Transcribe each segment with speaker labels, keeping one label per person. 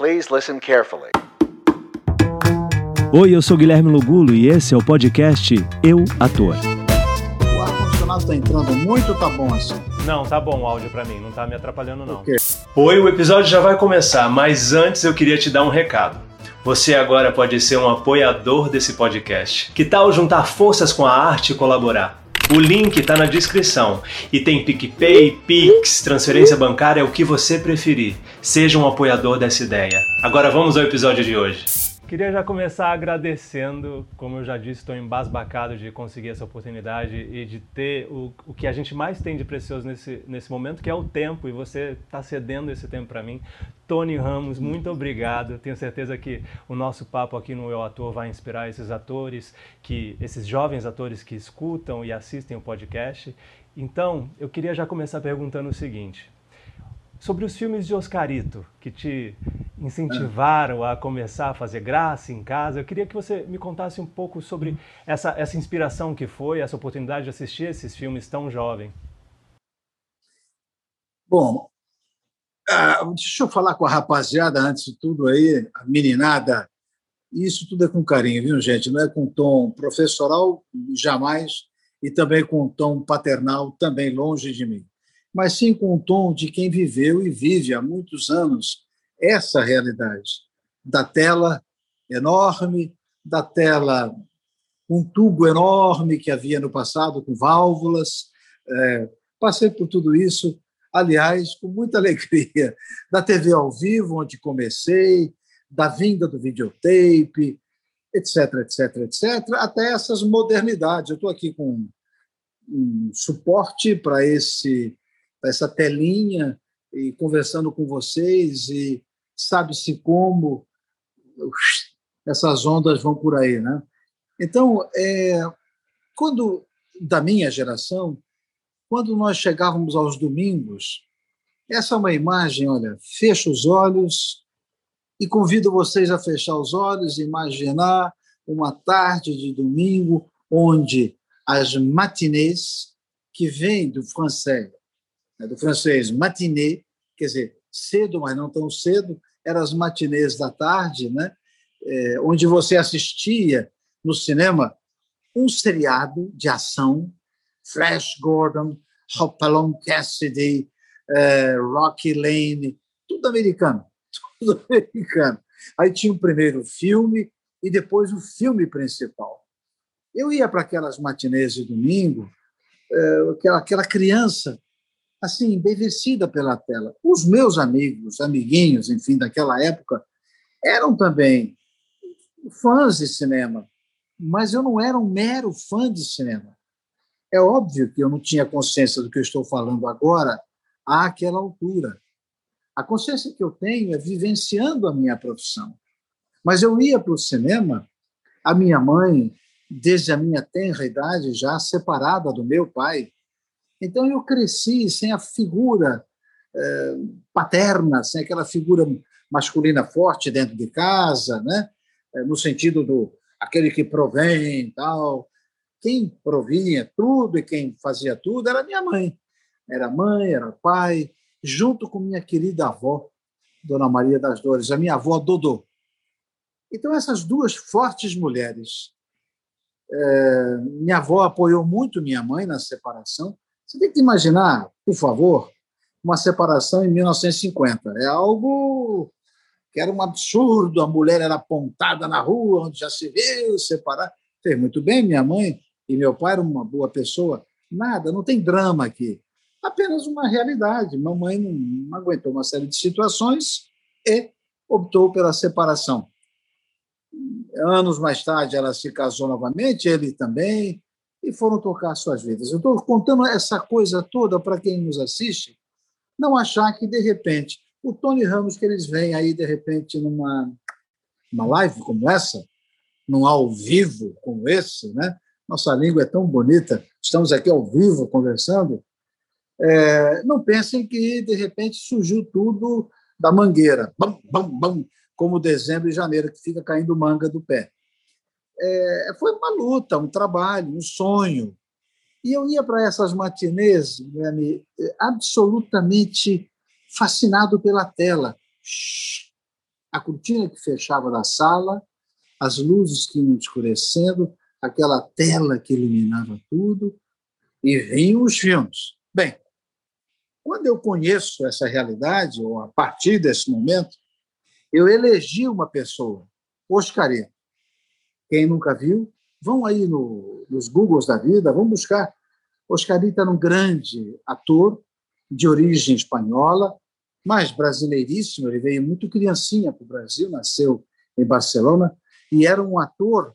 Speaker 1: Please listen carefully.
Speaker 2: Oi, eu sou Guilherme Lugulo e esse é o podcast Eu Ator.
Speaker 3: O ar-condicionado tá entrando muito, tá bom assim?
Speaker 4: Não, tá bom o áudio pra mim, não tá me atrapalhando não.
Speaker 3: Ok.
Speaker 4: Oi, o episódio já vai começar, mas antes eu queria te dar um recado. Você agora pode ser um apoiador desse podcast. Que tal juntar forças com a arte e colaborar? O link tá na descrição e tem PicPay, Pix, transferência bancária, o que você preferir. Seja um apoiador dessa ideia. Agora vamos ao episódio de hoje. Queria já começar agradecendo, como eu já disse, estou embasbacado de conseguir essa oportunidade e de ter o, o que a gente mais tem de precioso nesse, nesse momento, que é o tempo, e você está cedendo esse tempo para mim. Tony Ramos, muito obrigado. Tenho certeza que o nosso papo aqui no Eu Ator vai inspirar esses atores, que esses jovens atores que escutam e assistem o podcast. Então, eu queria já começar perguntando o seguinte: sobre os filmes de Oscarito, que te incentivaram a começar a fazer graça em casa. Eu queria que você me contasse um pouco sobre essa, essa inspiração que foi, essa oportunidade de assistir esses filmes tão jovem.
Speaker 3: Bom, ah, deixa eu falar com a rapaziada antes de tudo aí, a meninada. Isso tudo é com carinho, viu, gente? Não é com tom professoral, jamais, e também com tom paternal, também longe de mim. Mas sim com o tom de quem viveu e vive há muitos anos essa realidade da tela enorme, da tela um tubo enorme que havia no passado com válvulas. É, passei por tudo isso, aliás, com muita alegria. Da TV ao vivo, onde comecei, da vinda do videotape, etc, etc, etc, até essas modernidades. Eu estou aqui com um suporte para esse essa telinha e conversando com vocês e sabe-se como essas ondas vão por aí, né? Então, é, quando da minha geração, quando nós chegávamos aos domingos, essa é uma imagem, olha, fecha os olhos e convido vocês a fechar os olhos e imaginar uma tarde de domingo onde as matinês que vêm do francês, né, do francês matinée, quer dizer, cedo, mas não tão cedo, eram as matinês da tarde, né? É, onde você assistia no cinema um seriado de ação, Flash Gordon, Hopalong Cassidy, é, Rocky Lane, tudo americano, tudo americano. Aí tinha o primeiro filme e depois o filme principal. Eu ia para aquelas matinês de domingo, é, aquela, aquela criança assim, embevecida pela tela. Os meus amigos, amiguinhos, enfim, daquela época, eram também fãs de cinema, mas eu não era um mero fã de cinema. É óbvio que eu não tinha consciência do que eu estou falando agora àquela altura. A consciência que eu tenho é vivenciando a minha profissão. Mas eu ia para o cinema, a minha mãe, desde a minha tenra idade, já separada do meu pai, então eu cresci sem a figura eh, paterna, sem aquela figura masculina forte dentro de casa, né? Eh, no sentido do aquele que provém tal. Quem provinha tudo e quem fazia tudo era minha mãe. Era mãe, era pai, junto com minha querida avó, Dona Maria das Dores, a minha avó Dodô. Então, essas duas fortes mulheres. Eh, minha avó apoiou muito minha mãe na separação, você tem que imaginar, por favor, uma separação em 1950. É algo que era um absurdo, a mulher era apontada na rua, onde já se viu separar. Fez muito bem, minha mãe e meu pai eram uma boa pessoa. Nada, não tem drama aqui. Apenas uma realidade. Mamãe não, não aguentou uma série de situações e optou pela separação. Anos mais tarde, ela se casou novamente, ele também, e foram tocar suas vidas. Eu estou contando essa coisa toda para quem nos assiste, não achar que, de repente, o Tony Ramos, que eles vêm aí, de repente, numa uma live como essa, num ao vivo como esse, né? Nossa língua é tão bonita, estamos aqui ao vivo conversando. É, não pensem que, de repente, surgiu tudo da mangueira, bam, bam, bam, como dezembro e janeiro, que fica caindo manga do pé é, foi uma luta, um trabalho, um sonho. E eu ia para essas matinês absolutamente fascinado pela tela. a cortina que fechava da sala, as luzes que iam escurecendo, aquela tela que iluminava tudo, e vinham os filmes. Bem, quando eu conheço essa realidade, ou a partir desse momento, eu elegi uma pessoa, Oscarito. Quem nunca viu, vão aí no, nos Googles da vida, vão buscar. Oscarito era um grande ator de origem espanhola, mas brasileiríssimo. Ele veio muito criancinha para o Brasil, nasceu em Barcelona, e era um ator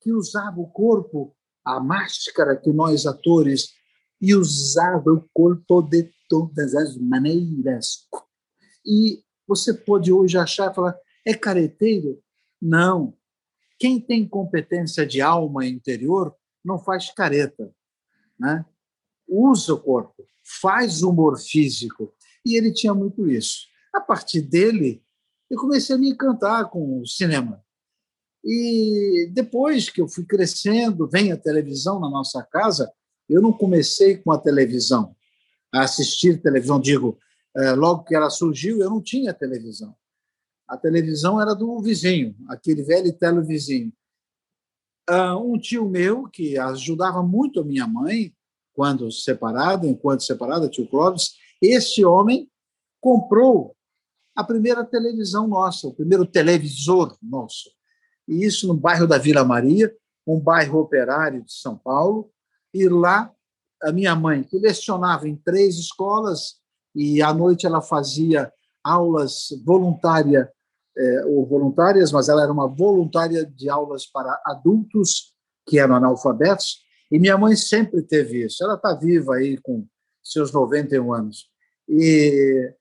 Speaker 3: que usava o corpo, a máscara que nós atores, e usava o corpo de todas as maneiras. E você pode hoje achar falar, é careteiro? Não. Quem tem competência de alma interior não faz careta. Né? Usa o corpo, faz humor físico. E ele tinha muito isso. A partir dele, eu comecei a me encantar com o cinema. E depois que eu fui crescendo, vem a televisão na nossa casa, eu não comecei com a televisão, a assistir televisão, digo, é, logo que ela surgiu, eu não tinha televisão. A televisão era do vizinho, aquele velho televizinho. Ah, um tio meu, que ajudava muito a minha mãe, quando separada, enquanto separada, tio Clóvis, esse homem comprou a primeira televisão nossa, o primeiro televisor nosso. E isso no bairro da Vila Maria, um bairro operário de São Paulo. E lá, a minha mãe, que lecionava em três escolas, e à noite ela fazia aulas voluntária é, ou voluntárias, mas ela era uma voluntária de aulas para adultos que eram analfabetos, e minha mãe sempre teve isso. Ela está viva aí com seus 91 anos. E,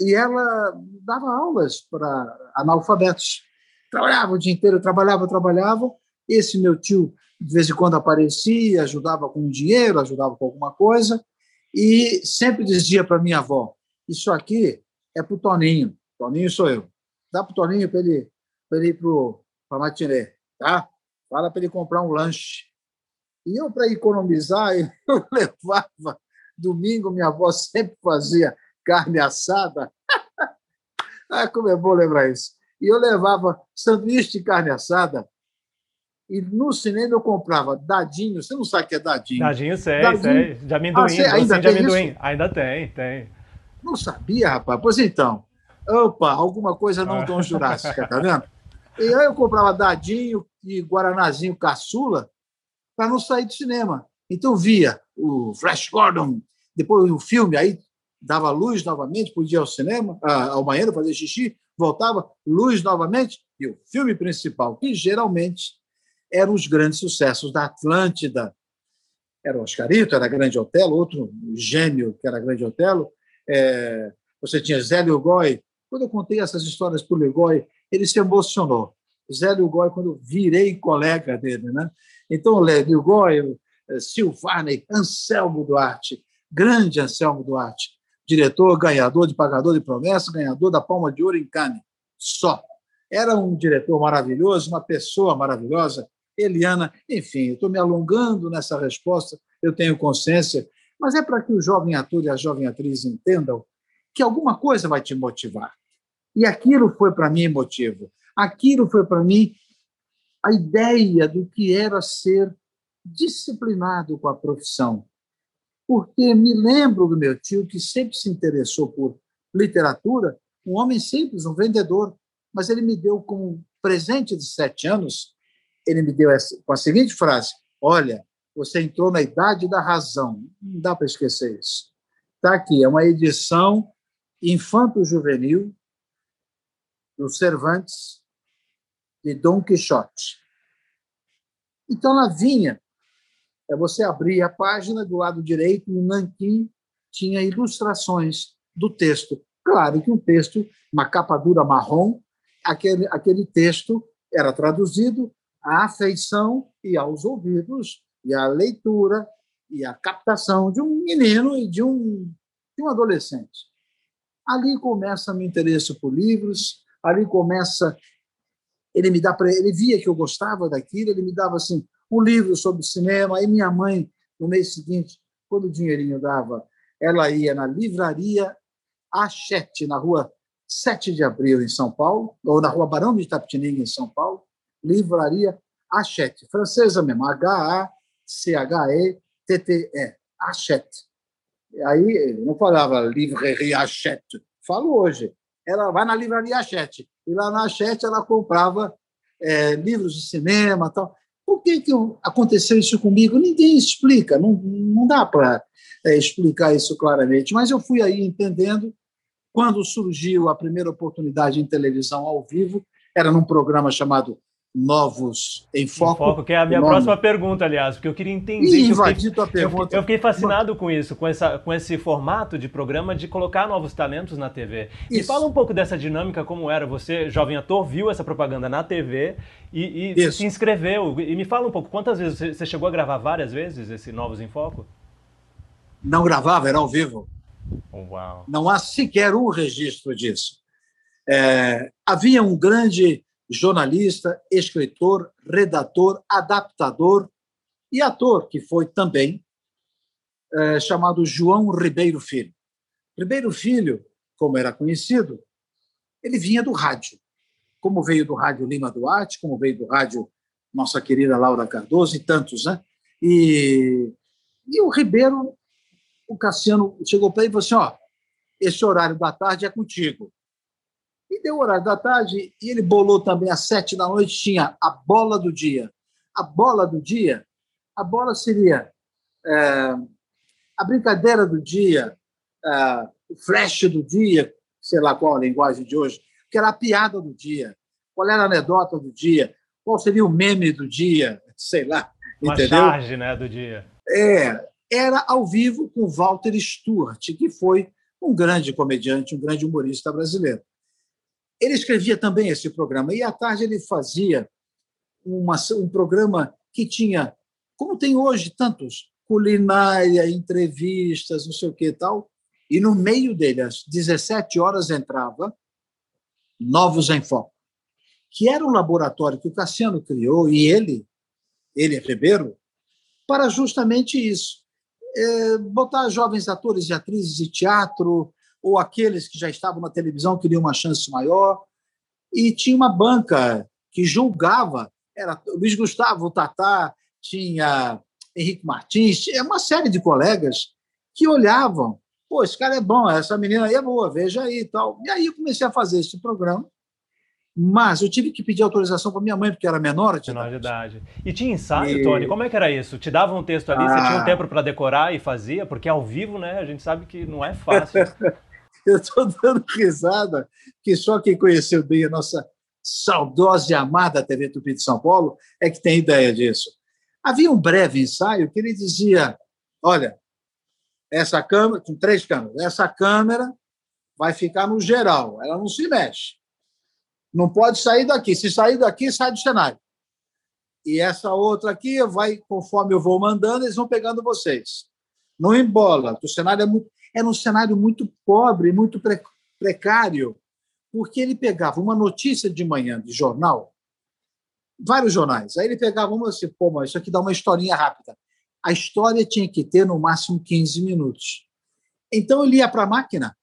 Speaker 3: e ela dava aulas para analfabetos. Trabalhava o dia inteiro, trabalhava, trabalhava. Esse meu tio, de vez em quando, aparecia, ajudava com dinheiro, ajudava com alguma coisa e sempre dizia para minha avó: Isso aqui é para o Toninho. Toninho sou eu. Dá para o Toninho para ele, ele ir para a matinê, tá? Fala para ele comprar um lanche. E eu, para economizar, eu levava. Domingo, minha avó sempre fazia carne assada. ah, como é bom lembrar isso. E eu levava sanduíche de carne assada e no cinema eu comprava dadinho. Você não sabe o que é dadinho?
Speaker 4: Dadinho, sei, dadinho. sei. De amendoim. Ah, ainda tem amendoim. Ainda tem, tem.
Speaker 3: Não sabia, rapaz. Pois então. Opa, alguma coisa não tão jurássica, tá vendo? E aí eu comprava dadinho e guaranazinho caçula para não sair do cinema. Então via o Flash Gordon, depois o filme, aí dava luz novamente, podia ir ao cinema, ao banheiro fazer xixi, voltava, luz novamente, e o filme principal, que geralmente eram os grandes sucessos da Atlântida. Era o Oscarito, era Grande Otelo, outro gênio que era Grande Otelo. É, você tinha Zé Lugoi. Quando eu contei essas histórias para o Lugoi, ele se emocionou. Zé Lugoi, quando eu virei colega dele. Né? Então, Lugoi, eh, Silvarney, Anselmo Duarte, grande Anselmo Duarte, diretor, ganhador de Pagador de Promessa, ganhador da Palma de Ouro em Cannes. Só. Era um diretor maravilhoso, uma pessoa maravilhosa, Eliana, enfim, estou me alongando nessa resposta, eu tenho consciência, mas é para que o jovem ator e a jovem atriz entendam que alguma coisa vai te motivar. E aquilo foi para mim motivo. Aquilo foi para mim a ideia do que era ser disciplinado com a profissão. Porque me lembro do meu tio, que sempre se interessou por literatura, um homem simples, um vendedor, mas ele me deu como presente de sete anos ele me deu essa, com a seguinte frase: Olha, você entrou na idade da razão. Não dá para esquecer isso. Está aqui, é uma edição infanto-juvenil do Cervantes de Dom Quixote. Então, ela vinha, é você abrir a página do lado direito, no nanquim tinha ilustrações do texto. Claro que um texto, uma capa dura marrom, aquele, aquele texto era traduzido, à afeição e aos ouvidos, e à leitura e à captação de um menino e de um, de um adolescente. Ali começa meu interesse por livros, ali começa ele me dá ele via que eu gostava daquilo, ele me dava assim um livro sobre cinema, aí minha mãe no mês seguinte, quando o dinheirinho dava, ela ia na livraria Achete, na rua 7 de abril, em São Paulo, ou na rua Barão de Itapetininga, em São Paulo, livraria Achete, francesa mesmo, H-A-C-H-E-T-T-E, Achete. Aí não falava livraria Achete, falo hoje. Ela vai na livraria Achete, e lá na Achete ela comprava é, livros de cinema tal. Por que, que aconteceu isso comigo? Ninguém explica, não, não dá para é, explicar isso claramente, mas eu fui aí entendendo quando surgiu a primeira oportunidade em televisão ao vivo, era num programa chamado Novos em Foco. Em Foco,
Speaker 4: que é a minha próxima pergunta, aliás, porque eu queria entender.
Speaker 3: Ih, invadi tua pergunta.
Speaker 4: Eu, eu, fiquei fascinado com isso, com, essa, com esse formato de programa de colocar novos talentos na TV. Isso. Me fala um pouco dessa dinâmica, como era. Você, jovem ator, viu essa propaganda na TV e, e se inscreveu. E me fala um pouco, quantas vezes você chegou a gravar várias vezes esse Novos em Foco?
Speaker 3: Não gravava, era ao vivo.
Speaker 4: Uau.
Speaker 3: Não há sequer um registro disso. É, havia um grande jornalista, escritor, redator, adaptador e ator, que foi também é, chamado João Ribeiro Filho. Ribeiro Filho, como era conhecido, ele vinha do rádio. Como veio do rádio Lima Duarte, como veio do rádio nossa querida Laura Cardoso e tantos, né? E, e o Ribeiro o Cassiano chegou para ele e falou assim: ó, esse horário da tarde é contigo. E deu o horário da tarde, e ele bolou também às sete da noite, tinha a bola do dia. A bola do dia, a bola seria é, a brincadeira do dia, é, o flash do dia, sei lá qual a linguagem de hoje, que era a piada do dia, qual era a anedota do dia, qual seria o meme do dia, sei lá.
Speaker 4: Uma
Speaker 3: entendeu?
Speaker 4: charge né, do dia.
Speaker 3: É, era ao vivo com Walter Stewart, que foi um grande comediante, um grande humorista brasileiro. Ele escrevia também esse programa, e à tarde ele fazia uma, um programa que tinha, como tem hoje tantos, culinária, entrevistas, não sei o que e tal, e no meio dele, às 17 horas, entrava Novos em Foco, que era um laboratório que o Cassiano criou, e ele, ele, Ribeiro, para justamente isso é, botar jovens atores e atrizes de teatro, ou aqueles que já estavam na televisão queriam uma chance maior. E tinha uma banca que julgava, era Luiz Gustavo Tatá, tinha Henrique Martins, tinha uma série de colegas que olhavam, pô, esse cara é bom, essa menina aí é boa, veja aí e tal. E aí eu comecei a fazer esse programa mas eu tive que pedir autorização para minha mãe, porque era menor
Speaker 4: de menor idade. idade. E tinha ensaio, e... Tony? Como é que era isso? Te dava um texto ali, ah. você tinha um ah. tempo para decorar e fazia? Porque ao vivo, né, a gente sabe que não é fácil.
Speaker 3: eu estou dando risada, que só quem conheceu bem a nossa saudosa e amada TV Tupi de São Paulo é que tem ideia disso. Havia um breve ensaio que ele dizia: olha, essa câmera, com três câmeras, essa câmera vai ficar no geral, ela não se mexe. Não pode sair daqui. Se sair daqui, sai do cenário. E essa outra aqui vai, conforme eu vou mandando, eles vão pegando vocês. Não embola. O cenário é muito, era um cenário muito pobre, muito precário, porque ele pegava uma notícia de manhã de jornal, vários jornais. Aí ele pegava uma assim, pô, mas isso aqui dá uma historinha rápida. A história tinha que ter no máximo 15 minutos. Então ele ia para a máquina.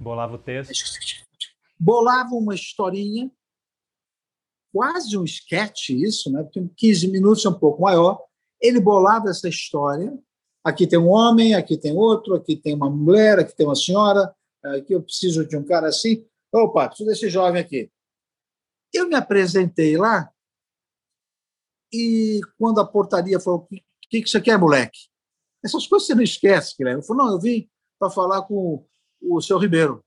Speaker 4: Bolava o texto
Speaker 3: bolava uma historinha, quase um sketch isso, né? porque 15 minutos é um pouco maior. Ele bolava essa história. Aqui tem um homem, aqui tem outro, aqui tem uma mulher, aqui tem uma senhora, aqui eu preciso de um cara assim. Opa, preciso desse jovem aqui. Eu me apresentei lá e quando a portaria falou: O que, que você quer, moleque? Essas coisas você não esquece, Guilherme. Eu falei: Não, eu vim para falar com o seu Ribeiro.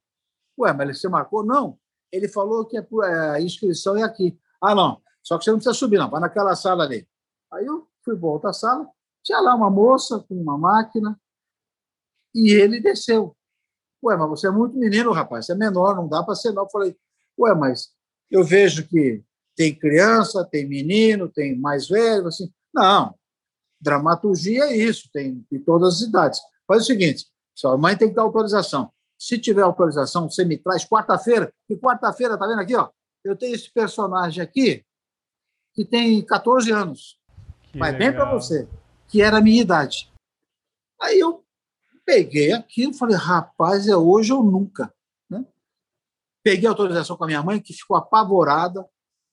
Speaker 3: Ué, mas você marcou? Não. Ele falou que é a inscrição é aqui. Ah, não. Só que você não precisa subir, não. Vai naquela sala ali. Aí eu fui para outra sala. Tinha lá uma moça com uma máquina. E ele desceu. Ué, mas você é muito menino, rapaz. Você é menor, não dá para ser, não. Eu falei, ué, mas eu vejo que tem criança, tem menino, tem mais velho, assim. Não, dramaturgia é isso, tem de todas as idades. Faz o seguinte, sua mãe tem que dar autorização. Se tiver autorização, você me traz quarta-feira. E quarta-feira, tá vendo aqui, ó? Eu tenho esse personagem aqui que tem 14 anos. Que Vai legal. bem para você, que era a minha idade. Aí eu peguei aquilo e falei, rapaz, é hoje ou nunca. peguei autorização com a minha mãe, que ficou apavorada.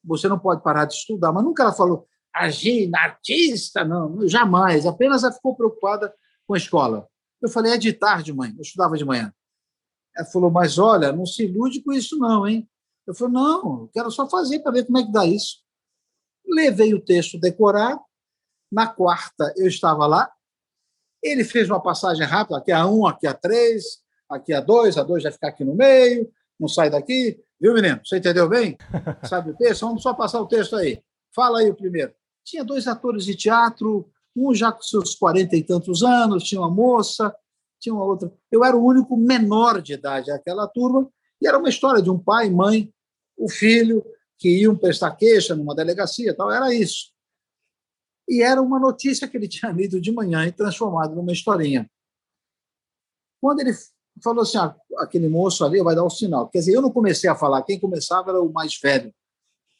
Speaker 3: Você não pode parar de estudar. Mas nunca ela falou, Agina, artista, não, jamais. Apenas ela ficou preocupada com a escola. Eu falei, é de tarde, mãe. Eu estudava de manhã. Ela falou, mas olha, não se ilude com isso, não, hein? Eu falei, não, quero só fazer para ver como é que dá isso. Levei o texto decorado. Na quarta, eu estava lá. Ele fez uma passagem rápida, aqui a um, aqui a três, aqui a dois, a dois vai ficar aqui no meio, não sai daqui. Viu, menino? Você entendeu bem? Sabe o texto? Vamos só passar o texto aí. Fala aí o primeiro. Tinha dois atores de teatro, um já com seus quarenta e tantos anos, tinha uma moça, tinha uma outra. Eu era o único menor de idade daquela turma, e era uma história de um pai, mãe, o filho, que iam prestar queixa numa delegacia, tal, era isso. E era uma notícia que ele tinha lido de manhã e transformado numa historinha. Quando ele falou assim, ah, aquele moço ali vai dar o um sinal. Quer dizer, eu não comecei a falar, quem começava era o mais velho,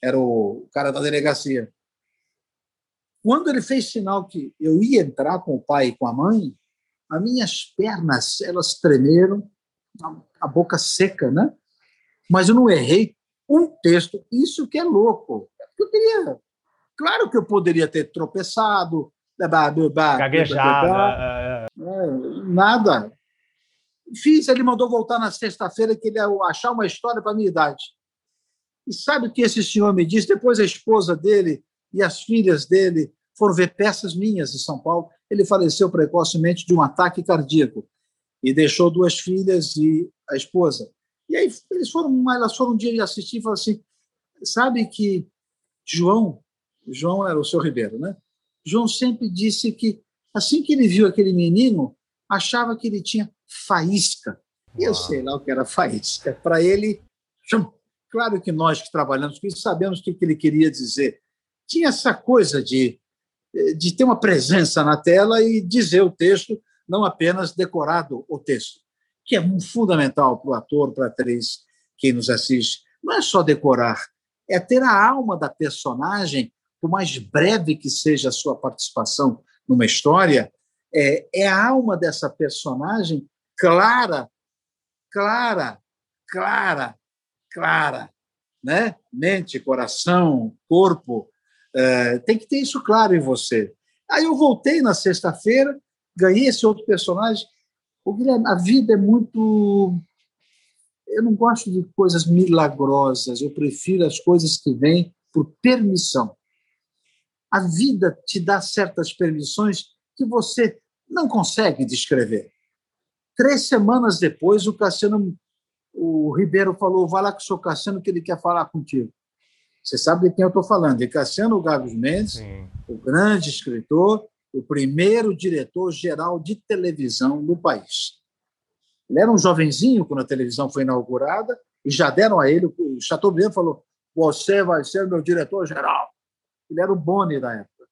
Speaker 3: era o cara da delegacia. Quando ele fez sinal que eu ia entrar com o pai e com a mãe, as minhas pernas elas tremeram, a boca seca, né? Mas eu não errei um texto. Isso que é louco. Eu queria, claro que eu poderia ter tropeçado,
Speaker 4: gaguejar,
Speaker 3: nada. Fiz, ele mandou voltar na sexta-feira que ele ia achar uma história para a minha idade. E sabe o que esse senhor me disse? Depois a esposa dele e as filhas dele foram ver peças minhas em São Paulo. Ele faleceu precocemente de um ataque cardíaco e deixou duas filhas e a esposa. E aí eles foram, elas foram um dia assistir e falaram assim, sabe que João, João era o seu Ribeiro, né? João sempre disse que assim que ele viu aquele menino, achava que ele tinha faísca. E eu sei lá o que era faísca. Para ele, claro que nós que trabalhamos com isso sabemos o que ele queria dizer tinha essa coisa de, de ter uma presença na tela e dizer o texto, não apenas decorado o texto, que é fundamental para o ator, para a atriz, quem nos assiste. Não é só decorar, é ter a alma da personagem, por mais breve que seja a sua participação numa história, é, é a alma dessa personagem clara, clara, clara, clara, né? Mente, coração, corpo, é, tem que ter isso claro em você. Aí eu voltei na sexta-feira, ganhei esse outro personagem. O Guilherme, a vida é muito. Eu não gosto de coisas milagrosas, eu prefiro as coisas que vêm por permissão. A vida te dá certas permissões que você não consegue descrever. Três semanas depois, o Cassiano, o Ribeiro falou: vai lá com o seu Cassiano que ele quer falar contigo. Você sabe de quem eu estou falando, de Cassiano Gagos Mendes, Sim. o grande escritor, o primeiro diretor-geral de televisão do país. Ele era um jovenzinho quando a televisão foi inaugurada e já deram a ele, o Chateaubriand falou, você vai ser meu diretor-geral. Ele era o Boni da época.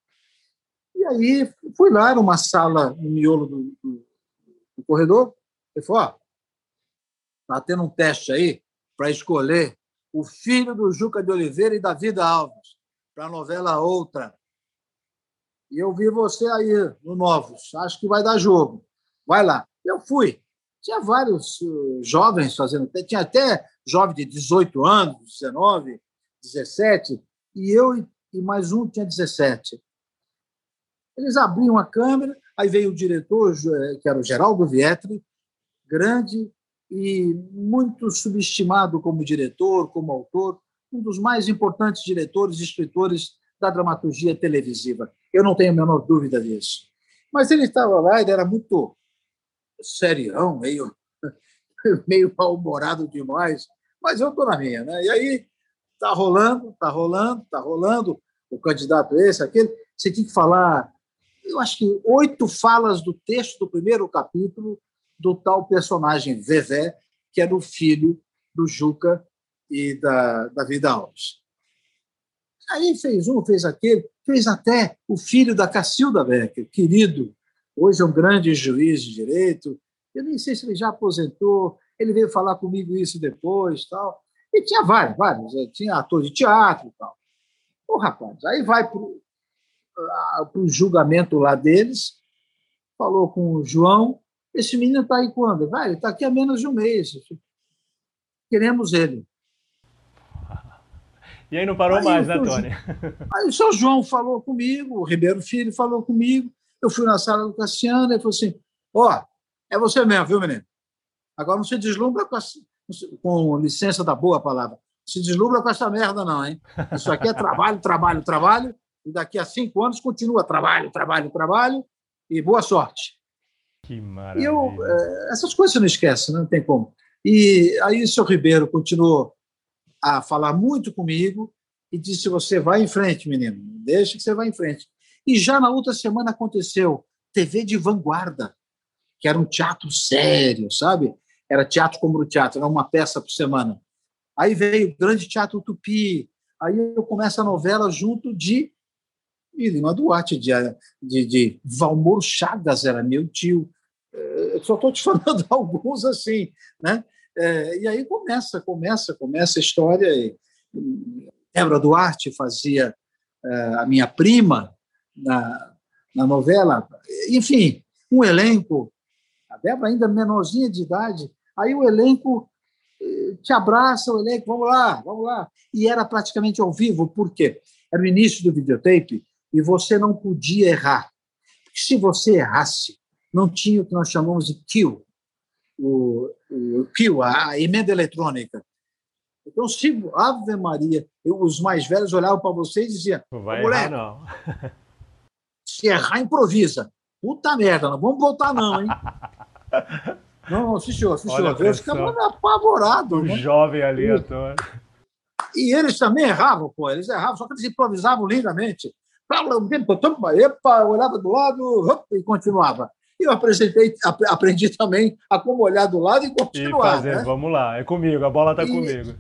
Speaker 3: E aí fui lá, era uma sala no miolo do, do, do corredor, ele falou, ó, está tendo um teste aí para escolher o filho do Juca de Oliveira e da Vida Alves, para a novela Outra. E eu vi você aí no Novos. Acho que vai dar jogo. Vai lá. Eu fui. Tinha vários uh, jovens fazendo. Tinha até jovem de 18 anos, 19, 17. E eu e mais um tinha 17. Eles abriam a câmera, aí veio o diretor, que era o Geraldo Vietri, grande, e muito subestimado como diretor, como autor, um dos mais importantes diretores e escritores da dramaturgia televisiva. Eu não tenho a menor dúvida disso. Mas ele estava lá, ele era muito serião, meio, meio mal-humorado demais, mas eu estou na minha. Né? E aí está rolando, está rolando, está rolando, o candidato esse, aquele. Você tinha que falar, eu acho que oito falas do texto do primeiro capítulo do tal personagem Vevé, que era o filho do Juca e da, da Vida Alves. Aí fez um, fez aquele, fez até o filho da Cacilda Becker, querido, hoje é um grande juiz de direito. Eu nem sei se ele já aposentou, ele veio falar comigo isso depois. tal. E tinha vários, vários. Eh, tinha ator de teatro e tal. Ô, rapaz, aí vai para o julgamento lá deles, falou com o João, esse menino está aí quando? Vai, ele está aqui há menos de um mês. Queremos ele.
Speaker 4: E aí não parou aí mais, né, Tony?
Speaker 3: Aí o seu João falou comigo, o Ribeiro Filho falou comigo, eu fui na sala do Cassiano e falou assim: Ó, oh, é você mesmo, viu, menino? Agora não se deslumbra com, a, com licença da boa palavra, se deslumbra com essa merda, não, hein? Isso aqui é trabalho, trabalho, trabalho, e daqui a cinco anos continua trabalho, trabalho, trabalho, e boa sorte.
Speaker 4: Que maravilha.
Speaker 3: E eu, é, essas coisas você não esquece, não tem como. E aí o seu Ribeiro continuou a falar muito comigo e disse: Você vai em frente, menino, deixa que você vai em frente. E já na outra semana aconteceu TV de vanguarda, que era um teatro sério, sabe? Era teatro como o teatro, era uma peça por semana. Aí veio o Grande Teatro Tupi, aí eu começo a novela junto de Lima Duarte, de, de, de Valmor Chagas, era meu tio, eu eh, só estou te falando alguns assim, né? É, e aí começa, começa, começa a história. E, Débora Duarte fazia é, a minha prima na, na novela. Enfim, um elenco. A Débora ainda menorzinha de idade. Aí o elenco eh, te abraça, o elenco, vamos lá, vamos lá. E era praticamente ao vivo, por quê? Era o início do videotape e você não podia errar. Se você errasse, não tinha o que nós chamamos de kill, o, o kill, a emenda eletrônica. Então, se Ave Maria, eu, os mais velhos olhavam para você e diziam:
Speaker 4: Não vai errar, não.
Speaker 3: se errar, improvisa. Puta merda, não vamos voltar, não, hein? não, sim, senhor. Eu ficava apavorado.
Speaker 4: O
Speaker 3: né?
Speaker 4: jovem ali, ator.
Speaker 3: E eles também erravam, pô, eles erravam, só que eles improvisavam lindamente. Epa, olhava do lado e continuava. E eu apresentei, aprendi também a como olhar do lado e continuar. E fazer, né?
Speaker 4: Vamos lá, é comigo, a bola está comigo.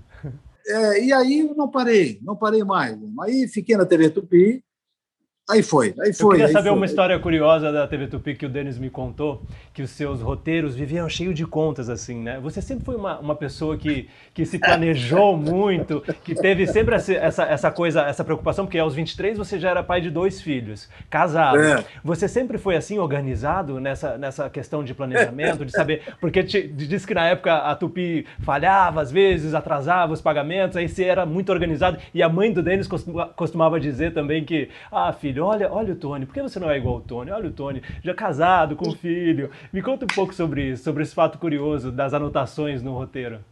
Speaker 3: É, e aí eu não parei, não parei mais. Aí fiquei na TV Tupi, Aí foi, aí foi. Eu
Speaker 4: queria saber
Speaker 3: foi.
Speaker 4: uma história curiosa da TV Tupi que o Denis me contou, que os seus roteiros viviam cheio de contas, assim, né? Você sempre foi uma, uma pessoa que, que se planejou muito, que teve sempre essa, essa coisa, essa preocupação, porque aos 23 você já era pai de dois filhos, casado. É. Você sempre foi assim, organizado nessa, nessa questão de planejamento, de saber. Porque te, diz que na época a Tupi falhava às vezes, atrasava os pagamentos, aí você era muito organizado. E a mãe do Denis costumava dizer também que, ah, filho, filho, olha, olha o Tony, por que você não é igual ao Tony? Olha o Tony, já casado, com filho. Me conta um pouco sobre isso, sobre esse fato curioso das anotações no roteiro.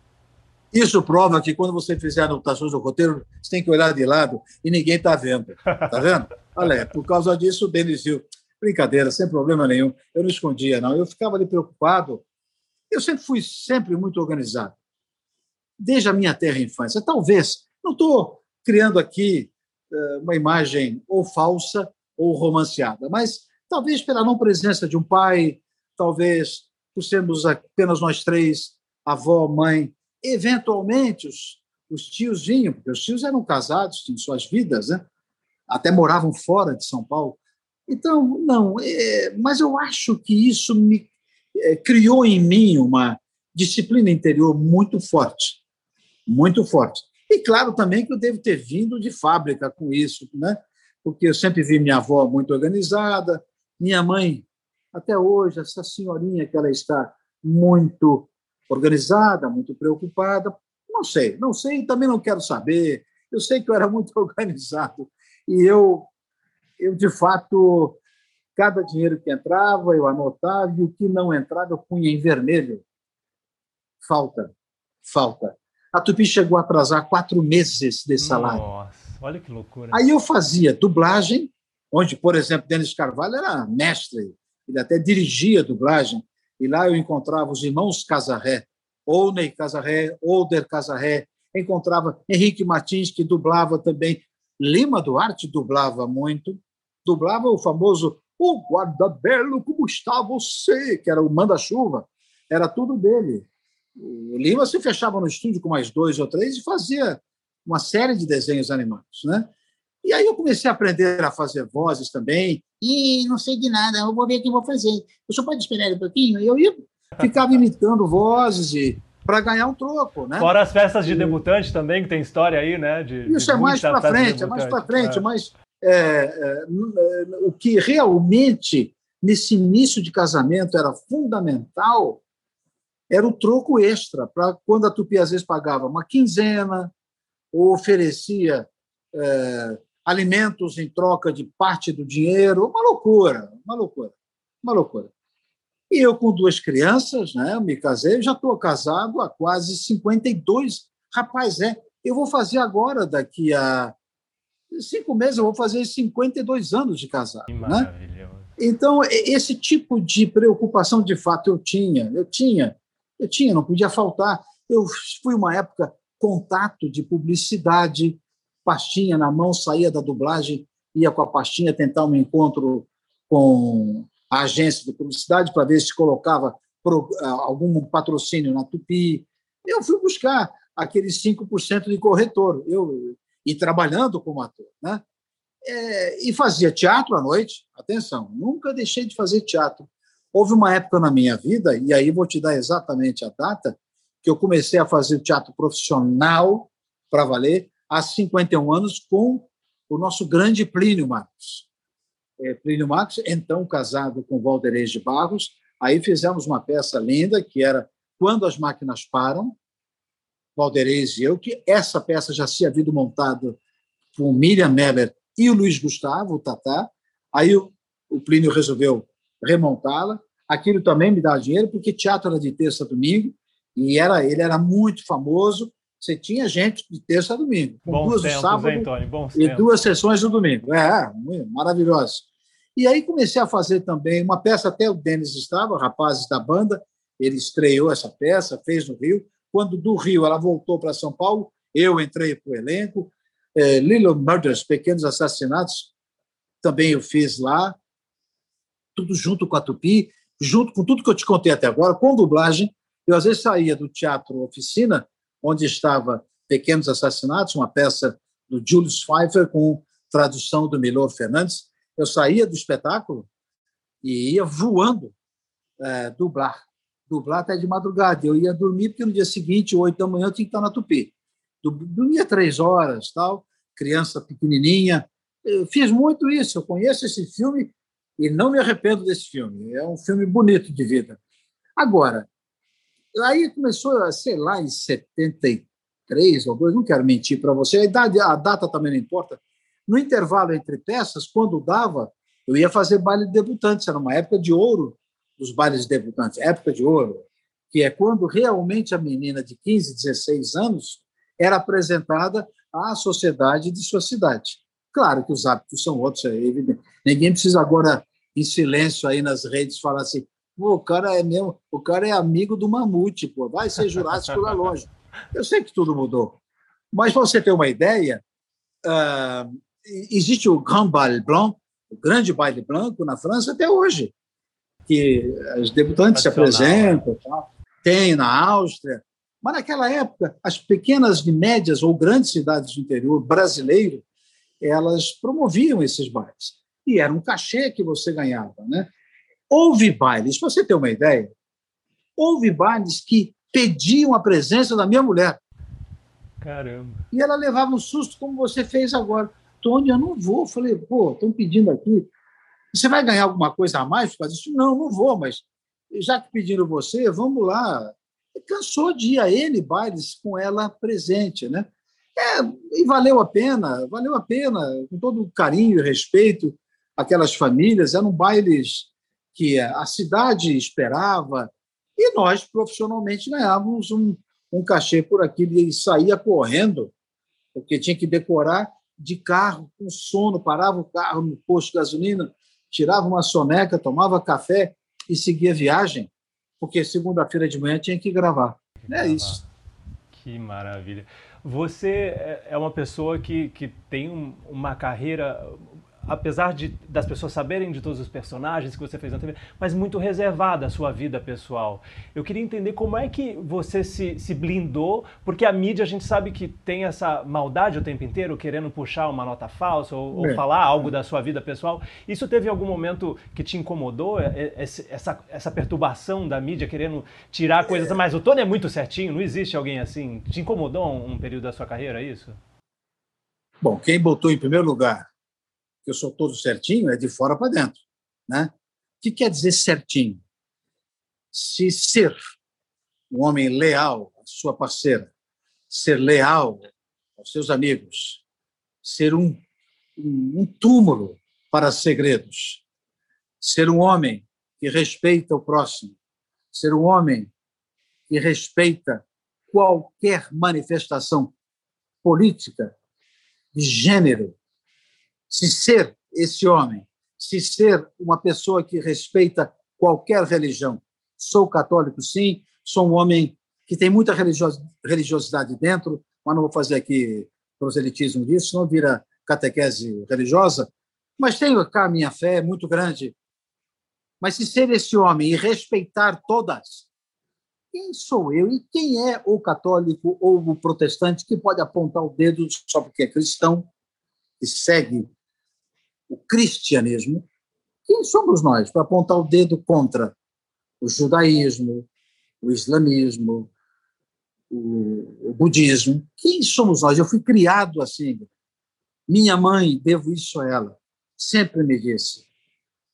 Speaker 3: Isso prova que quando você fizer anotações no roteiro, você tem que olhar de lado e ninguém está vendo. Está vendo? Olha, por causa disso, o Denis viu. Brincadeira, sem problema nenhum. Eu não escondia, não. Eu ficava ali preocupado. Eu sempre fui sempre muito organizado. Desde a minha terra infância. Talvez, não estou criando aqui uma imagem ou falsa ou romanceada, mas talvez pela não presença de um pai, talvez por sermos apenas nós três, avó, mãe, eventualmente os, os tios vinham, porque os tios eram casados, tinham suas vidas, né? até moravam fora de São Paulo. Então, não, é, mas eu acho que isso me é, criou em mim uma disciplina interior muito forte, muito forte. E claro também que eu devo ter vindo de fábrica com isso, né? porque eu sempre vi minha avó muito organizada, minha mãe, até hoje, essa senhorinha que ela está muito organizada, muito preocupada. Não sei, não sei, também não quero saber. Eu sei que eu era muito organizado e eu, eu de fato, cada dinheiro que entrava eu anotava e o que não entrava eu punha em vermelho. Falta, falta. A Tupi chegou a atrasar quatro meses de salário.
Speaker 4: Nossa, olha que loucura.
Speaker 3: Aí eu fazia dublagem, onde, por exemplo, Denis Carvalho era mestre, ele até dirigia a dublagem, e lá eu encontrava os irmãos Casarré, Ney Casarré, Older Casarré, encontrava Henrique Martins, que dublava também, Lima Duarte dublava muito, dublava o famoso O Guardabelo, como está você? Que era o manda-chuva, era tudo dele. O Lima se fechava no estúdio com mais dois ou três e fazia uma série de desenhos animados, né? E aí eu comecei a aprender a fazer vozes também. E não sei de nada, eu vou ver o que vou fazer. O senhor pode esperar um pouquinho? Eu ia, ficava imitando vozes e para ganhar um troco, né?
Speaker 4: Fora as festas de debutante também, que tem história aí, né? De,
Speaker 3: Isso
Speaker 4: de
Speaker 3: é mais para frente, é mais para frente, é. mas é, é, o que realmente nesse início de casamento era fundamental era o troco extra, para quando a Tupi às vezes pagava uma quinzena, ou oferecia é, alimentos em troca de parte do dinheiro. Uma loucura, uma loucura, uma loucura. E eu, com duas crianças, né, me casei, já estou casado há quase 52. Rapaz, é, eu vou fazer agora, daqui a cinco meses, eu vou fazer 52 anos de casado. Que né? Então, esse tipo de preocupação, de fato, eu tinha, eu tinha, eu tinha, não podia faltar. Eu fui uma época contato de publicidade, pastinha na mão, saía da dublagem, ia com a pastinha tentar um encontro com a agência de publicidade para ver se colocava ah, algum patrocínio na Tupi. Eu fui buscar aqueles 5% de corretor, eu e trabalhando como ator, né? É, e fazia teatro à noite. Atenção, nunca deixei de fazer teatro. Houve uma época na minha vida, e aí vou te dar exatamente a data, que eu comecei a fazer teatro profissional para valer há 51 anos com o nosso grande Plínio Marcos. É, Plínio Marcos, então casado com Valderez de Barros, aí fizemos uma peça linda que era Quando as Máquinas Param, Valderez e eu, que essa peça já se havia montado com Miriam Meller e o Luiz Gustavo, o Tatá. Aí o Plínio resolveu remontá-la. Aquilo também me dá dinheiro, porque teatro era de terça a domingo, e era, ele era muito famoso. Você tinha gente de terça a domingo, com Bons duas tempos, sábado hein, e tempos. duas sessões no domingo. É, maravilhoso. E aí comecei a fazer também uma peça, até o Denis estava, rapazes da banda, ele estreou essa peça, fez no Rio. Quando do Rio ela voltou para São Paulo, eu entrei para o elenco. É, Little Murders, Pequenos Assassinatos, também eu fiz lá, tudo junto com a Tupi, junto com tudo que eu te contei até agora, com dublagem. Eu às vezes saía do Teatro Oficina, onde estava Pequenos Assassinatos, uma peça do Julius Pfeiffer com tradução do Milor Fernandes. Eu saía do espetáculo e ia voando é, dublar dublar até de madrugada. Eu ia dormir porque no dia seguinte, oito da manhã, eu tinha que estar na Tupi. Dormia três horas, tal, criança pequenininha. Eu fiz muito isso. Eu conheço esse filme e não me arrependo desse filme. É um filme bonito de vida. Agora, aí começou, sei lá, em 73 ou 2, não quero mentir para você, a, idade, a data também não importa. No intervalo entre peças, quando dava, eu ia fazer baile de debutantes, era uma época de ouro dos bailes de debutantes, época de ouro, que é quando realmente a menina de 15, 16 anos era apresentada à sociedade de sua cidade. Claro que os hábitos são outros, é evidente. Ninguém precisa agora, em silêncio aí nas redes, falar assim: o cara é mesmo, o cara é amigo do mamute, pô, vai ser Jurássico lá longe. Eu sei que tudo mudou. Mas, para você ter uma ideia, uh, existe o Grand Baile Blanc, o grande baile branco na França até hoje que as debutantes se apresentam, tá? tem na Áustria. Mas naquela época, as pequenas e médias ou grandes cidades do interior brasileiro, elas promoviam esses bailes. E era um cachê que você ganhava. Né? Houve bailes, para você ter uma ideia, houve bailes que pediam a presença da minha mulher.
Speaker 4: Caramba.
Speaker 3: E ela levava um susto, como você fez agora. Tony, eu não vou. Eu falei, pô, estão pedindo aqui. Você vai ganhar alguma coisa a mais por causa disso? Não, não vou, mas já que pediram você, vamos lá. Cansou de ir a ele bailes com ela presente, né? É, e valeu a pena, valeu a pena, com todo o carinho e respeito aquelas famílias, eram bailes que a cidade esperava e nós profissionalmente ganhávamos um, um cachê por aquilo e saía correndo, porque tinha que decorar de carro, com sono, parava o carro no posto de gasolina, tirava uma soneca, tomava café e seguia viagem, porque segunda-feira de manhã tinha que gravar. É isso.
Speaker 4: Que maravilha. Você é, é uma pessoa que, que tem uma carreira apesar de, das pessoas saberem de todos os personagens que você fez na TV, mas muito reservada a sua vida pessoal. Eu queria entender como é que você se, se blindou, porque a mídia a gente sabe que tem essa maldade o tempo inteiro, querendo puxar uma nota falsa ou, é. ou falar algo da sua vida pessoal. Isso teve algum momento que te incomodou, é, é, essa, essa perturbação da mídia querendo tirar coisas? Mas o Tony é muito certinho, não existe alguém assim. Te incomodou um, um período da sua carreira, é isso?
Speaker 3: Bom, quem botou em primeiro lugar eu sou todo certinho, é de fora para dentro. Né? O que quer dizer certinho? Se ser um homem leal à sua parceira, ser leal ao aos seus amigos, ser um, um túmulo para segredos, ser um homem que respeita o próximo, ser um homem que respeita qualquer manifestação política de gênero, se ser esse homem, se ser uma pessoa que respeita qualquer religião. Sou católico, sim, sou um homem que tem muita religiosidade dentro, mas não vou fazer aqui proselitismo disso, não vira catequese religiosa, mas tenho cá a minha fé muito grande. Mas se ser esse homem e respeitar todas, quem sou eu e quem é o católico ou o protestante que pode apontar o dedo só porque é cristão e segue o cristianismo? Quem somos nós para apontar o dedo contra o judaísmo, o islamismo, o, o budismo? Quem somos nós? Eu fui criado assim. Minha mãe, devo isso a ela, sempre me disse: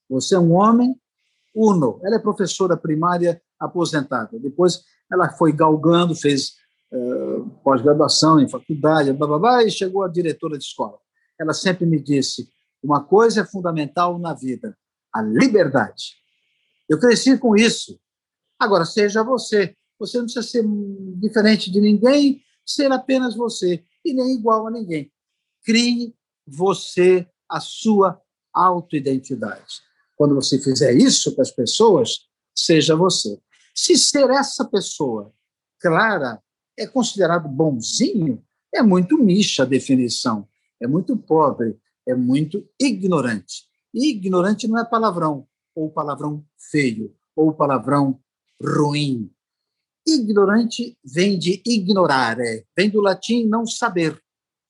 Speaker 3: você é um homem uno. Ela é professora primária aposentada. Depois ela foi galgando, fez uh, pós-graduação em faculdade, blá, blá, blá, e chegou a diretora de escola. Ela sempre me disse: uma coisa é fundamental na vida, a liberdade. Eu cresci com isso. Agora, seja você. Você não precisa ser diferente de ninguém, ser apenas você, e nem igual a ninguém. Crie você a sua autoidentidade. Quando você fizer isso para as pessoas, seja você. Se ser essa pessoa clara é considerado bonzinho, é muito micha a definição, é muito pobre, é muito ignorante. E ignorante não é palavrão, ou palavrão feio, ou palavrão ruim. Ignorante vem de ignorare, vem do latim não saber,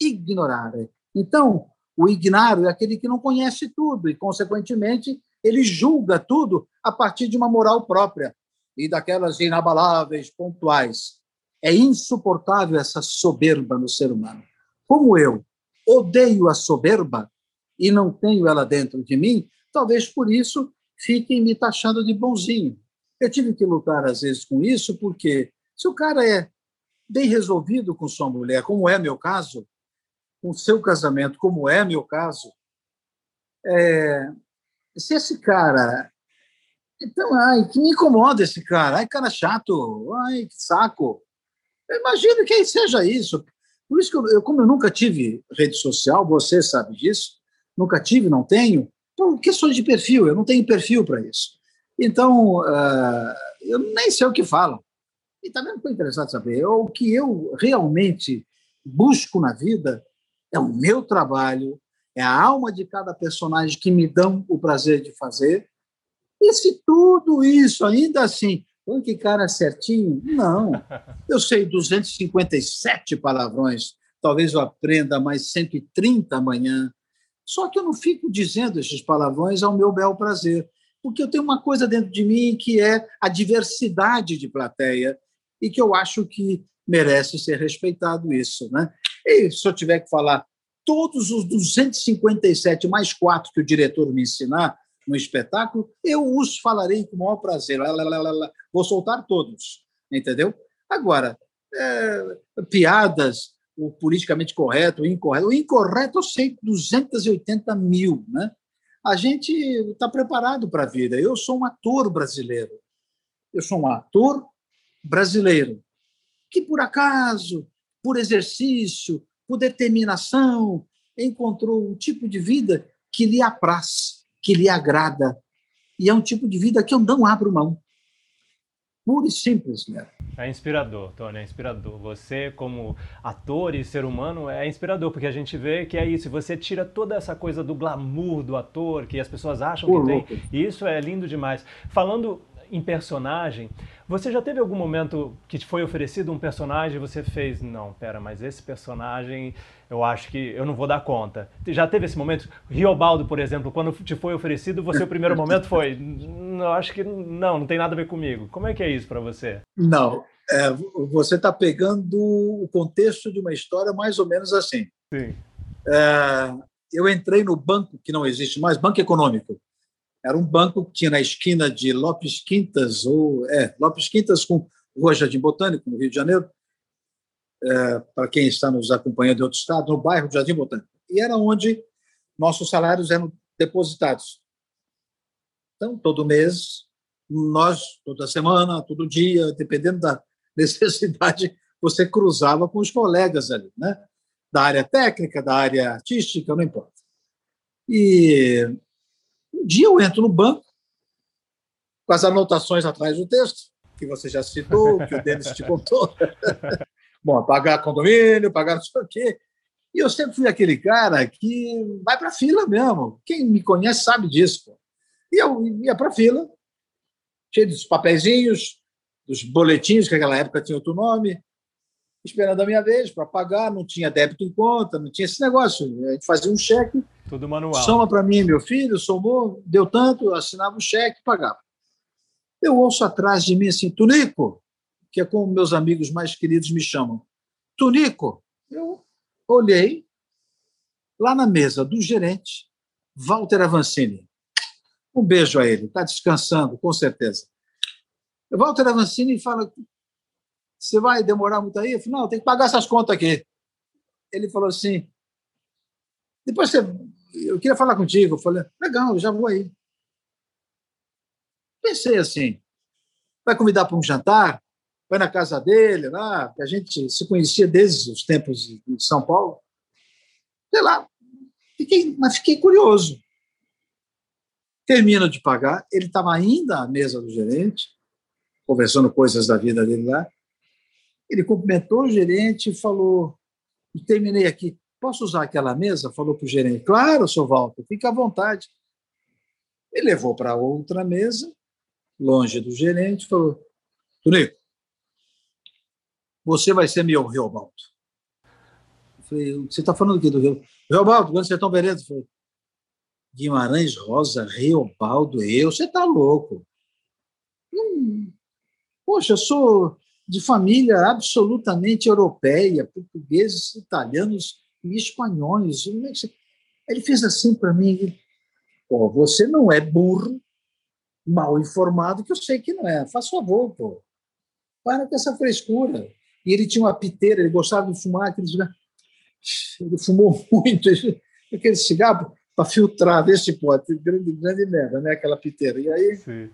Speaker 3: ignorare. Então, o ignaro é aquele que não conhece tudo e, consequentemente, ele julga tudo a partir de uma moral própria e daquelas inabaláveis, pontuais. É insuportável essa soberba no ser humano. Como eu odeio a soberba e não tenho ela dentro de mim, talvez por isso fiquem me taxando de bonzinho. Eu tive que lutar, às vezes, com isso, porque se o cara é bem resolvido com sua mulher, como é meu caso, com seu casamento, como é meu caso, é, se esse cara. Então, ai, que me incomoda esse cara. Ai, cara chato. Ai, que saco. Eu imagino que seja isso. Por isso que eu, como eu nunca tive rede social, você sabe disso, nunca tive, não tenho. Então, questões de perfil, eu não tenho perfil para isso. Então, uh, eu nem sei o que falam. E também não estou interessado em saber. O que eu realmente busco na vida é o meu trabalho, é a alma de cada personagem que me dão o prazer de fazer. E se tudo isso, ainda assim, oh, que cara certinho, não. Eu sei 257 palavrões, talvez eu aprenda mais 130 amanhã. Só que eu não fico dizendo esses palavrões ao meu bel prazer, porque eu tenho uma coisa dentro de mim que é a diversidade de plateia e que eu acho que merece ser respeitado isso, né? E se eu tiver que falar todos os 257 mais quatro que o diretor me ensinar no espetáculo, eu os falarei com o maior prazer. Vou soltar todos, entendeu? Agora, é, piadas, o politicamente correto, o incorreto. O incorreto eu sei 280 mil, né? A gente está preparado para a vida. Eu sou um ator brasileiro. Eu sou um ator brasileiro que, por acaso, por exercício, por determinação, encontrou um tipo de vida que lhe apraz, que lhe agrada. E é um tipo de vida que eu não abro mão. Puro e simples, né?
Speaker 4: É inspirador, Tony, é inspirador. Você, como ator e ser humano, é inspirador, porque a gente vê que é isso. Você tira toda essa coisa do glamour do ator, que as pessoas acham Pô, que louco. tem. E isso é lindo demais. Falando em personagem, você já teve algum momento que te foi oferecido um personagem e você fez, não, pera, mas esse personagem eu acho que eu não vou dar conta. Já teve esse momento? Riobaldo, por exemplo, quando te foi oferecido, você o primeiro momento foi, eu acho que não, não tem nada a ver comigo. Como é que é isso para você?
Speaker 3: Não, é, você está pegando o contexto de uma história mais ou menos assim.
Speaker 4: Sim.
Speaker 3: É, eu entrei no banco que não existe mais, Banco Econômico. Era um banco que tinha na esquina de Lopes Quintas, ou é, Lopes Quintas com Rua Jardim Botânico, no Rio de Janeiro. é, para quem está nos acompanhando de outro estado, no bairro de Jardim Botânico. E era onde nossos salários eram depositados. Então, todo mês, nós, toda semana, todo dia, dependendo da necessidade, você cruzava com os colegas ali, né? da área técnica, da área artística, não importa. E um dia eu entro no banco, com as anotações atrás do texto, que você já citou, que o Denis te contou. Bom, pagar condomínio, pagar não sei o quê. E eu sempre fui aquele cara que vai para fila mesmo. Quem me conhece sabe disso. Pô. E eu ia para fila, cheio dos papeizinhos, dos boletins, que naquela época tinha outro nome, esperando a minha vez para pagar, não tinha débito em conta, não tinha esse negócio. A gente fazia um cheque.
Speaker 4: Tudo manual.
Speaker 3: Soma para mim, meu filho, somou, deu tanto, assinava o cheque pagava. Eu ouço atrás de mim assim, Tunico, que é como meus amigos mais queridos me chamam. Tunico, eu olhei lá na mesa do gerente, Walter Avancini. Um beijo a ele, está descansando, com certeza. Walter Avancini fala: Você vai demorar muito aí? Eu falei: Não, tem que pagar essas contas aqui. Ele falou assim: Depois você. Eu queria falar contigo. Eu falei: Legal, já vou aí. Pensei assim: Vai convidar para um jantar? Vai na casa dele, lá, que a gente se conhecia desde os tempos de São Paulo. Sei lá. Fiquei, mas fiquei curioso. Termina de pagar, ele estava ainda à mesa do gerente, conversando coisas da vida dele lá. Ele cumprimentou o gerente e falou: terminei aqui, posso usar aquela mesa? Falou para o gerente: Claro, seu Walter, fique à vontade. Ele levou para outra mesa, longe do gerente, falou: Tunico, você vai ser meu Reobaldo. Eu falei: Você está falando o quê do Rio? Reobaldo, quando você é tão beleza? Eu falei, Guimarães Rosa, Reobaldo, eu, você está louco. Hum, poxa, eu sou de família absolutamente europeia, portugueses, italianos e espanhóis. É ele fez assim para mim: pô, você não é burro, mal informado, que eu sei que não é. Faz favor, pô. Para com essa frescura. E ele tinha uma piteira, ele gostava de fumar aquele cigarro. Ele fumou muito, aquele cigarro para filtrar, ver se pode. Grande, grande merda, né? Aquela piteira. E aí. Sim.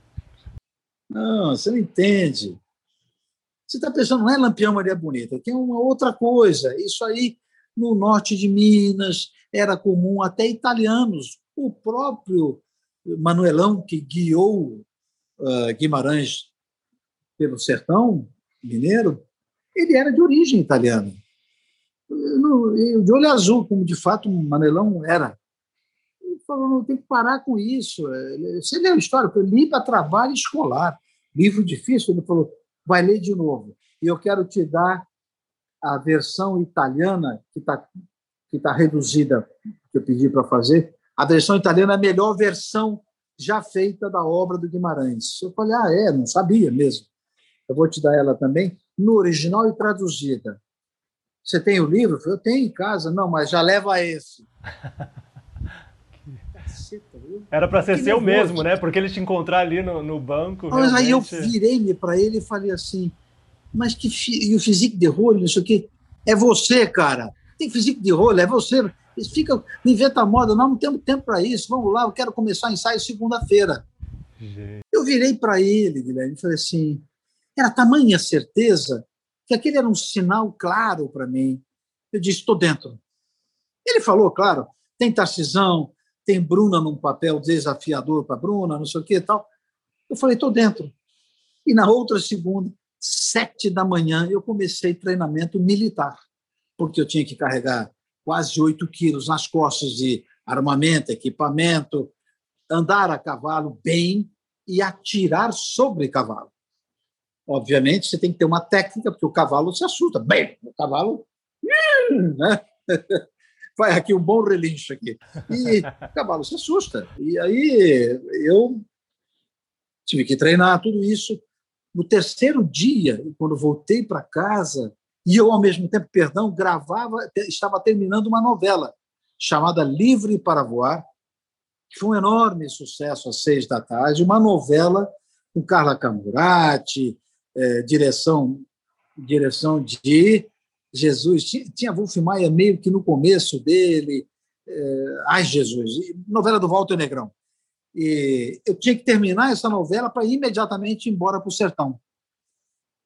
Speaker 3: Não, você não entende. Você está pensando, não é Lampião Maria Bonita, tem uma outra coisa. Isso aí, no norte de Minas, era comum, até italianos. O próprio Manuelão, que guiou uh, Guimarães pelo sertão mineiro, ele era de origem italiana. De olho azul, como de fato Manuelão era falou, não tem que parar com isso. Você leu a história, eu li para trabalho escolar, livro difícil. Ele falou, vai ler de novo. E eu quero te dar a versão italiana, que está que tá reduzida, que eu pedi para fazer. A versão italiana é a melhor versão já feita da obra do Guimarães. Eu falei, ah, é, não sabia mesmo. Eu vou te dar ela também, no original e traduzida. Você tem o livro? Eu tenho em casa. Não, mas já leva esse.
Speaker 4: Era para ser que seu nervoso. mesmo, né? Porque ele te encontrar ali no, no banco.
Speaker 3: Mas realmente... aí eu virei-me para ele e falei assim: Mas que fi... e o physique de rolo, isso aqui, é você, cara. Tem physique de rolo, é você. Fica, não inventa moda, nós não temos tempo para isso. Vamos lá, eu quero começar o ensaio segunda-feira. Eu virei para ele, Guilherme, e falei assim: era tamanha certeza que aquele era um sinal claro para mim. Eu disse: estou dentro. Ele falou, claro, tem Tarcisão, tem Bruna num papel desafiador para Bruna, não sei o que e tal. Eu falei, estou dentro. E na outra segunda, sete da manhã, eu comecei treinamento militar, porque eu tinha que carregar quase oito quilos nas costas de armamento, equipamento, andar a cavalo bem e atirar sobre cavalo. Obviamente, você tem que ter uma técnica, porque o cavalo se assusta. Bem, o cavalo. Né? Vai aqui um bom relincho aqui. E o cavalo se assusta. E aí eu tive que treinar tudo isso. No terceiro dia, quando voltei para casa, e eu, ao mesmo tempo, perdão, gravava, estava terminando uma novela chamada Livre para Voar, que foi um enorme sucesso às seis da tarde, uma novela com Carla Camurati, é, direção, direção de Jesus. Tinha, Wolf Maia meio que no começo dele. É, Ai, Jesus. Novela do Walter Negrão. E eu tinha que terminar essa novela para imediatamente ir embora para o sertão.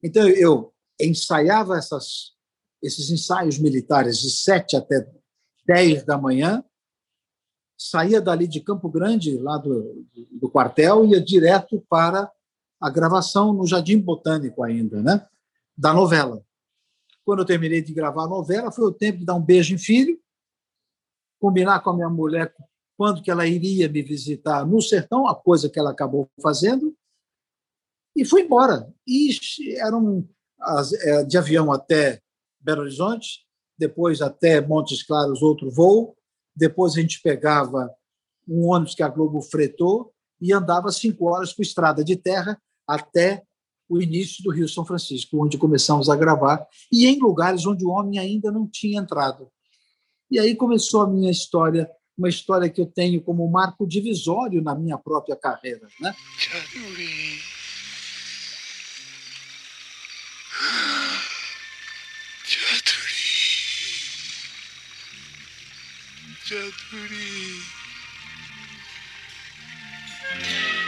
Speaker 3: Então, eu ensaiava essas, esses ensaios militares de sete até dez da manhã, saía dali de Campo Grande, lá do, do quartel, ia direto para a gravação no Jardim Botânico ainda, né? da novela. Quando eu terminei de gravar a novela, foi o tempo de dar um beijo em filho, combinar com a minha mulher quando que ela iria me visitar no sertão, a coisa que ela acabou fazendo, e fui embora. E eram é, de avião até Belo Horizonte, depois até Montes Claros, outro voo, depois a gente pegava um ônibus que a Globo fretou e andava cinco horas por estrada de terra até o início do Rio São Francisco, onde começamos a gravar, e em lugares onde o homem ainda não tinha entrado. E aí começou a minha história, uma história que eu tenho como marco divisório na minha própria carreira. Né?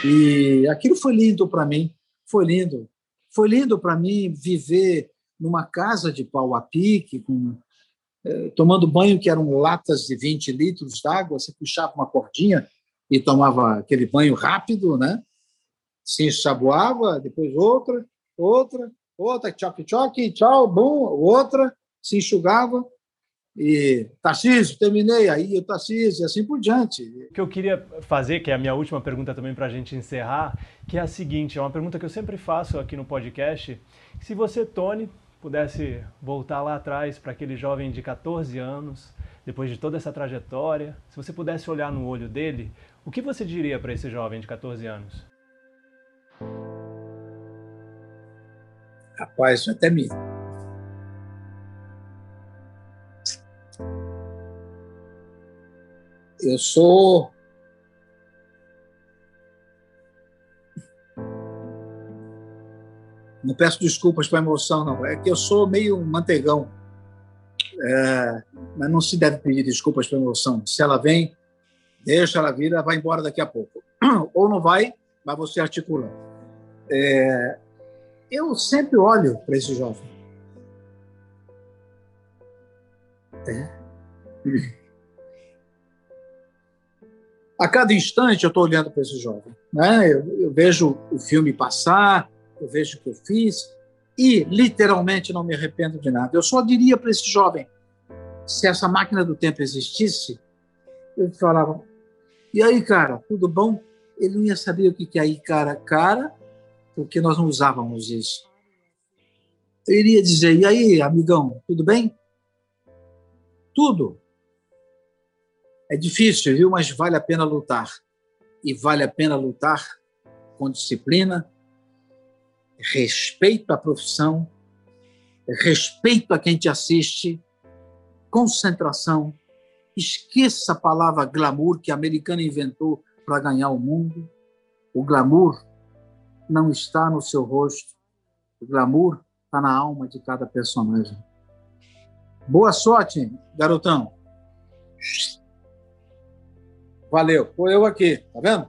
Speaker 3: E aquilo foi lindo para mim, foi lindo. Foi lindo para mim viver numa casa de pau a pique, com, eh, tomando banho que eram latas de 20 litros d'água, você puxava uma cordinha e tomava aquele banho rápido, né? se ensaboava, depois outra, outra, outra, choque, choque, tchau, bom, outra, se enxugava, e Tarcísio, terminei, aí o Tarcísio, e assim por diante.
Speaker 4: O que eu queria fazer, que é a minha última pergunta também para a gente encerrar, que é a seguinte, é uma pergunta que eu sempre faço aqui no podcast, se você, Tony, pudesse voltar lá atrás para aquele jovem de 14 anos, depois de toda essa trajetória, se você pudesse olhar no olho dele, o que você diria para esse jovem de 14 anos?
Speaker 3: Rapaz, até me Eu sou Não peço desculpas para a emoção, não. É que eu sou meio manteigão. É, mas não se deve pedir desculpas para a emoção. Se ela vem, deixa ela vir, ela vai embora daqui a pouco. Ou não vai, mas você articula. É, eu sempre olho para esse jovem. É. A cada instante eu estou olhando para esse jovem. Né? Eu, eu, vejo o filme passar, eu vejo o que eu fiz e literalmente não me arrependo de nada. Eu só diria para esse jovem, se essa máquina do tempo existisse, eu falava, e aí, cara, tudo bom? Ele não ia saber o que é aí, cara, cara, porque nós não usávamos isso. Eu iria dizer, e aí, amigão, tudo bem? Tudo. É difícil, viu? Mas vale a pena lutar. E vale a pena lutar com disciplina, respeito à profissão, respeito a quem te assiste, concentração. Esqueça a palavra glamour que a americana inventou para ganhar o mundo. O glamour não está no seu rosto. O glamour está na alma de cada personagem. Boa sorte, garotão. Valeu. Tô eu aqui, tá vendo?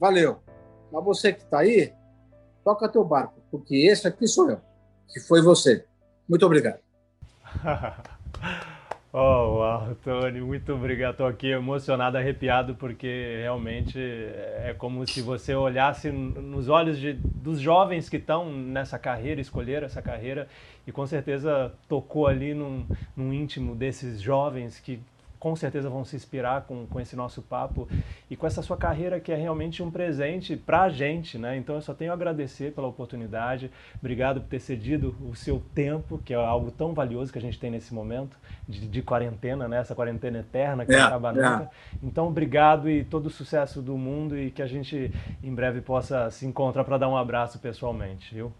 Speaker 3: Valeu. Mas você que está aí, toca teu barco, porque esse aqui sou eu, que foi você. Muito obrigado.
Speaker 4: Oh, uau, Tony, muito obrigado. Estou aqui emocionado, arrepiado, porque realmente é como se você olhasse nos olhos de, dos jovens que estão nessa carreira, escolheram essa carreira, e com certeza tocou ali num, num íntimo desses jovens que com certeza vão se inspirar com, com esse nosso papo e com essa sua carreira que é realmente um presente para a gente, né? Então eu só tenho a agradecer pela oportunidade, obrigado por ter cedido o seu tempo, que é algo tão valioso que a gente tem nesse momento de, de quarentena, né? Essa quarentena eterna que é, não acaba nunca. É. Então obrigado e todo o sucesso do mundo e que a gente em breve possa se encontrar para dar um abraço pessoalmente, viu?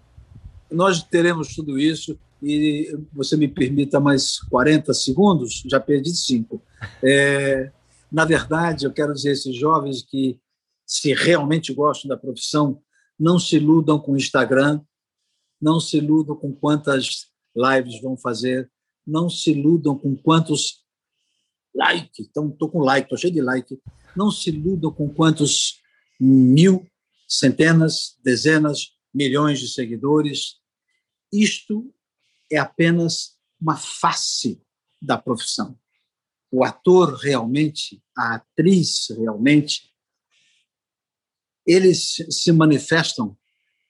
Speaker 3: Nós teremos tudo isso e você me permita mais 40 segundos, já perdi cinco. É, na verdade, eu quero dizer a esses jovens que, se realmente gostam da profissão, não se iludam com o Instagram, não se iludam com quantas lives vão fazer, não se iludam com quantos like, então estou com like, estou cheio de like, não se iludam com quantos mil, centenas, dezenas, milhões de seguidores. Isto é apenas uma face da profissão. O ator realmente, a atriz realmente, eles se manifestam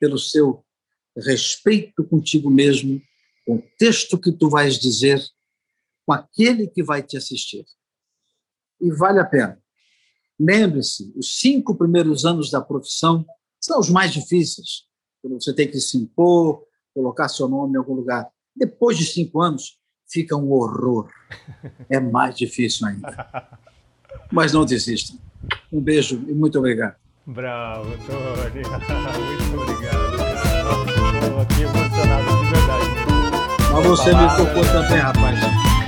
Speaker 3: pelo seu respeito contigo mesmo, com o texto que tu vais dizer, com aquele que vai te assistir. E vale a pena. Lembre-se, os cinco primeiros anos da profissão são os mais difíceis. Você tem que se impor, colocar seu nome em algum lugar. Depois de cinco anos, fica um horror. É mais difícil ainda. Mas não desistam. Um beijo e muito obrigado.
Speaker 1: Bravo, Tony. muito obrigado. Estou aqui emocionado de verdade.
Speaker 3: Mas você me tocou também, rapaz.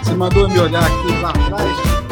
Speaker 3: Você mandou me olhar aqui lá atrás